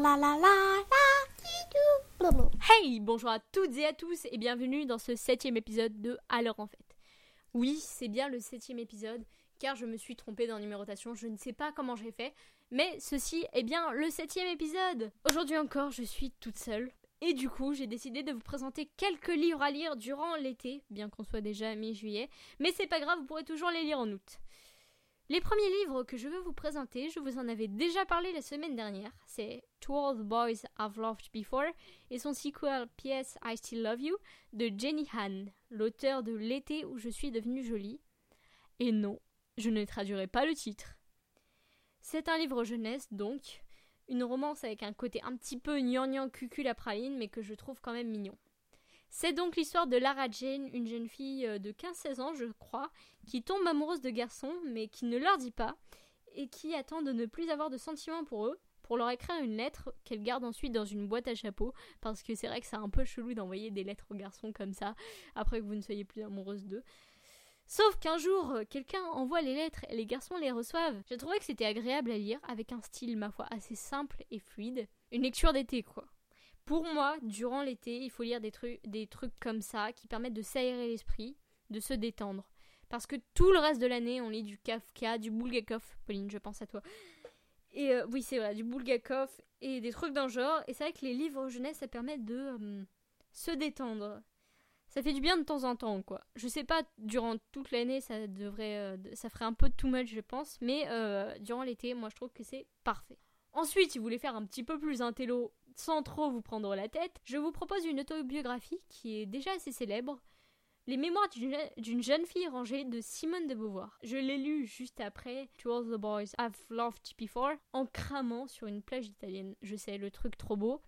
la la la. Hey, bonjour à toutes et à tous et bienvenue dans ce septième épisode de Alors en fait. Oui, c'est bien le septième épisode car je me suis trompée dans la numérotation, je ne sais pas comment j'ai fait, mais ceci est bien le septième épisode. Aujourd'hui encore, je suis toute seule. Et du coup, j'ai décidé de vous présenter quelques livres à lire durant l'été, bien qu'on soit déjà mi-juillet. Mais c'est pas grave, vous pourrez toujours les lire en août. Les premiers livres que je veux vous présenter, je vous en avais déjà parlé la semaine dernière. C'est To All the Boys I've Loved Before et son sequel P.S. I Still Love You de Jenny Han, l'auteur de L'été où je suis devenue jolie. Et non, je ne traduirai pas le titre. C'est un livre jeunesse donc, une romance avec un côté un petit peu gnangnan cucul à praline, mais que je trouve quand même mignon. C'est donc l'histoire de Lara Jane, une jeune fille euh, de 15-16 ans, je crois, qui tombe amoureuse de garçons, mais qui ne leur dit pas, et qui attend de ne plus avoir de sentiments pour eux, pour leur écrire une lettre qu'elle garde ensuite dans une boîte à chapeau, parce que c'est vrai que c'est un peu chelou d'envoyer des lettres aux garçons comme ça, après que vous ne soyez plus amoureuse d'eux. Sauf qu'un jour, euh, quelqu'un envoie les lettres et les garçons les reçoivent. J'ai trouvé que c'était agréable à lire, avec un style, ma foi, assez simple et fluide. Une lecture d'été, quoi. Pour moi, durant l'été, il faut lire des, trucs, comme ça qui permettent de s'aérer l'esprit, de se détendre. Parce que tout le reste de l'année, on lit du Kafka, du Bulgakov. Pauline, je pense à toi. Et euh, oui, c'est vrai, du Bulgakov et des trucs d'un genre. Et c'est vrai que les livres jeunesse, ça permet de euh, se détendre ça fait du bien de temps en temps, quoi. Je sais pas, durant toute l'année, ça devrait, euh, ça ferait un peu too much, je pense, mais durant l'été, moi, je trouve que c'est parfait. Ensuite, si vous voulez faire un petit peu plus intello, sans trop vous prendre la tête, je vous propose une autobiographie qui est déjà assez célèbre. Les mémoires d'une jeune fille rangée de Simone de Beauvoir. Je l'ai lu juste après To All the Boys I've Loved Before en cramant sur une plage italienne. Je sais, le truc trop beau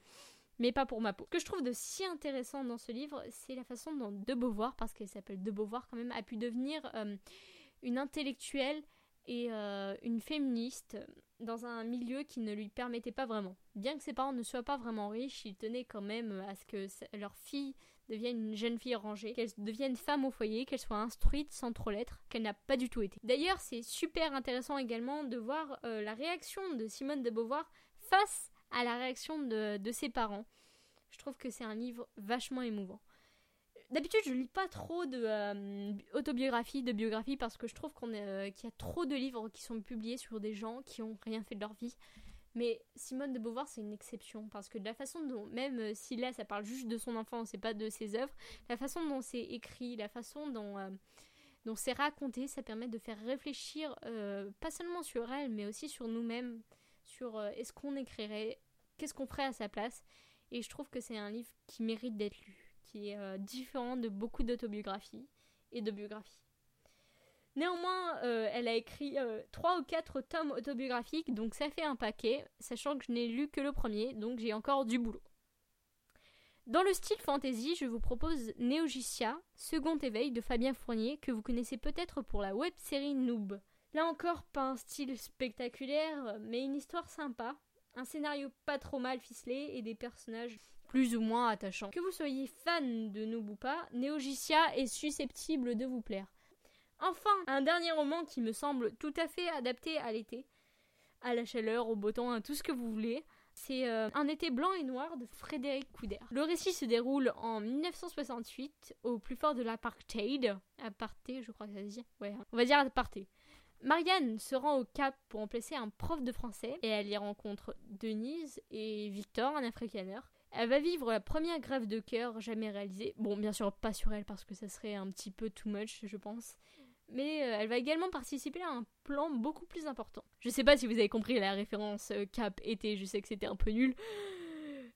mais pas pour ma peau. Ce que je trouve de si intéressant dans ce livre, c'est la façon dont De Beauvoir, parce qu'elle s'appelle De Beauvoir quand même, a pu devenir euh, une intellectuelle et euh, une féministe dans un milieu qui ne lui permettait pas vraiment. Bien que ses parents ne soient pas vraiment riches, ils tenaient quand même à ce que leur fille devienne une jeune fille rangée, qu'elle devienne femme au foyer, qu'elle soit instruite sans trop l'être, qu'elle n'a pas du tout été. D'ailleurs, c'est super intéressant également de voir euh, la réaction de Simone de Beauvoir face à la réaction de, ses parents. Je trouve que c'est un livre vachement émouvant. D'habitude, je lis pas trop de euh, de biographie, parce que je trouve qu'on euh, qu'il y a trop de livres qui sont publiés sur des gens qui ont rien fait de leur vie. Mais Simone de Beauvoir, c'est une exception, parce que de la façon dont, même euh, si là, ça parle juste de son enfance c'est pas de ses œuvres, la façon dont c'est écrit, la façon dont, dont c'est raconté, ça permet de faire réfléchir, pas seulement sur elle, mais aussi sur nous-mêmes, sur euh, est-ce qu'on écrirait, qu'est-ce qu'on ferait à sa place. Et je trouve que c'est un livre qui mérite d'être lu, qui est euh, différent de beaucoup d'autobiographies et de biographies. Néanmoins, euh, elle a écrit trois ou quatre tomes autobiographiques, donc ça fait un paquet, sachant que je n'ai lu que le premier, donc j'ai encore du boulot. Dans le style fantasy, je vous propose Neogicia, Second éveil de Fabien Fournier, que vous connaissez peut-être pour la web série Noob. Là encore, pas un style spectaculaire, mais une histoire sympa, un scénario pas trop mal ficelé et des personnages plus ou moins attachants. Que vous soyez fan de pas, Neogicia est susceptible de vous plaire. Enfin, un dernier roman qui me semble tout à fait adapté à l'été, à la chaleur, au beau temps, à tout ce que vous voulez. C'est euh, Un été blanc et noir de Frédéric Couder. Le récit se déroule en 1968, au plus fort de l'apartheid. Aparté, je crois que ça se dit. Ouais, on va dire aparté. Marianne se rend au Cap pour remplacer un prof de français et elle y rencontre Denise et Victor, un africaner. Elle va vivre la première grève de cœur jamais réalisée. Bon, bien sûr, pas sur elle parce que ça serait un petit peu too much, je pense. Mais euh, elle va également participer à un plan beaucoup plus important. Je sais pas si vous avez compris la référence euh, Cap été, je sais que c'était un peu nul.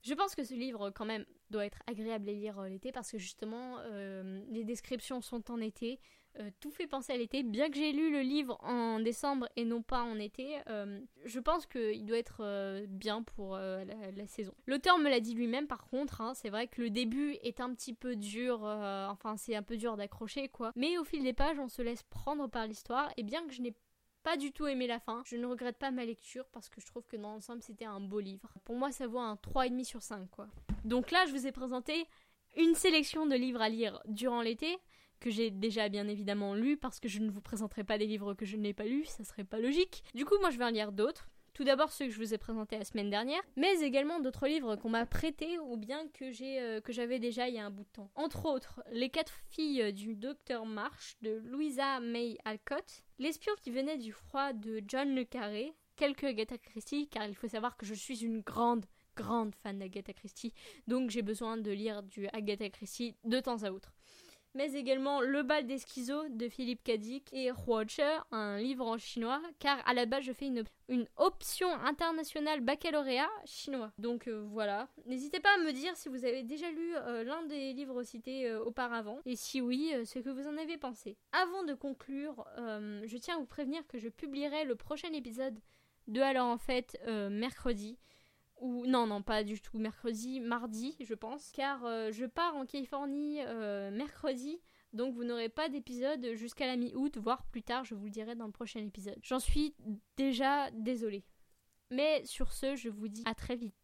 Je pense que ce livre, quand même, doit être agréable à lire euh, l'été parce que justement, les descriptions sont en été. Euh, tout fait penser à l'été. Bien que j'ai lu le livre en décembre et non pas en été, euh, je pense qu'il doit être euh, bien pour la, saison. L'auteur me l'a dit lui-même par contre, hein, c'est vrai que le début est un petit peu dur, enfin c'est un peu dur d'accrocher quoi. Mais au fil des pages, on se laisse prendre par l'histoire et bien que je n'ai pas du tout aimé la fin. Je ne regrette pas ma lecture parce que je trouve que dans l'ensemble c'était un beau livre. Pour moi ça vaut un 3,5 sur 5 quoi. Donc là je vous ai présenté une sélection de livres à lire durant l'été que j'ai déjà bien évidemment lu parce que je ne vous présenterai pas des livres que je n'ai pas lus, ça serait pas logique. Du coup, moi je vais en lire d'autres Tout d'abord ceux que je vous ai présentés la semaine dernière, mais également d'autres livres qu'on m'a prêtés ou bien euh, que j'avais déjà il y a un bout de temps. Entre autres, Les quatre filles du docteur Marsh de Louisa May Alcott, L'espion qui venait du froid de John le Carré, quelques Agatha Christie, car il faut savoir que je suis une grande grande fan d'Agatha Christie, donc j'ai besoin de lire du Agatha Christie de temps à autre mais également Le bal des schizos de Philippe Cadic et Watcher, un livre en chinois, car à la base je fais une, une option internationale baccalauréat chinois. Donc euh, voilà, n'hésitez pas à me dire si vous avez déjà lu euh, l'un des livres cités euh, auparavant, et si oui, ce que vous en avez pensé. Avant de conclure, je tiens à vous prévenir que je publierai le prochain épisode de Alors en fait mercredi ou non non pas du tout. Mercredi mardi je pense. Car euh, je pars en Californie euh, mercredi. Donc vous n'aurez pas d'épisode jusqu'à la mi-août voire plus tard je vous le dirai dans le prochain épisode. J'en suis déjà désolée. Mais sur ce je vous dis à très vite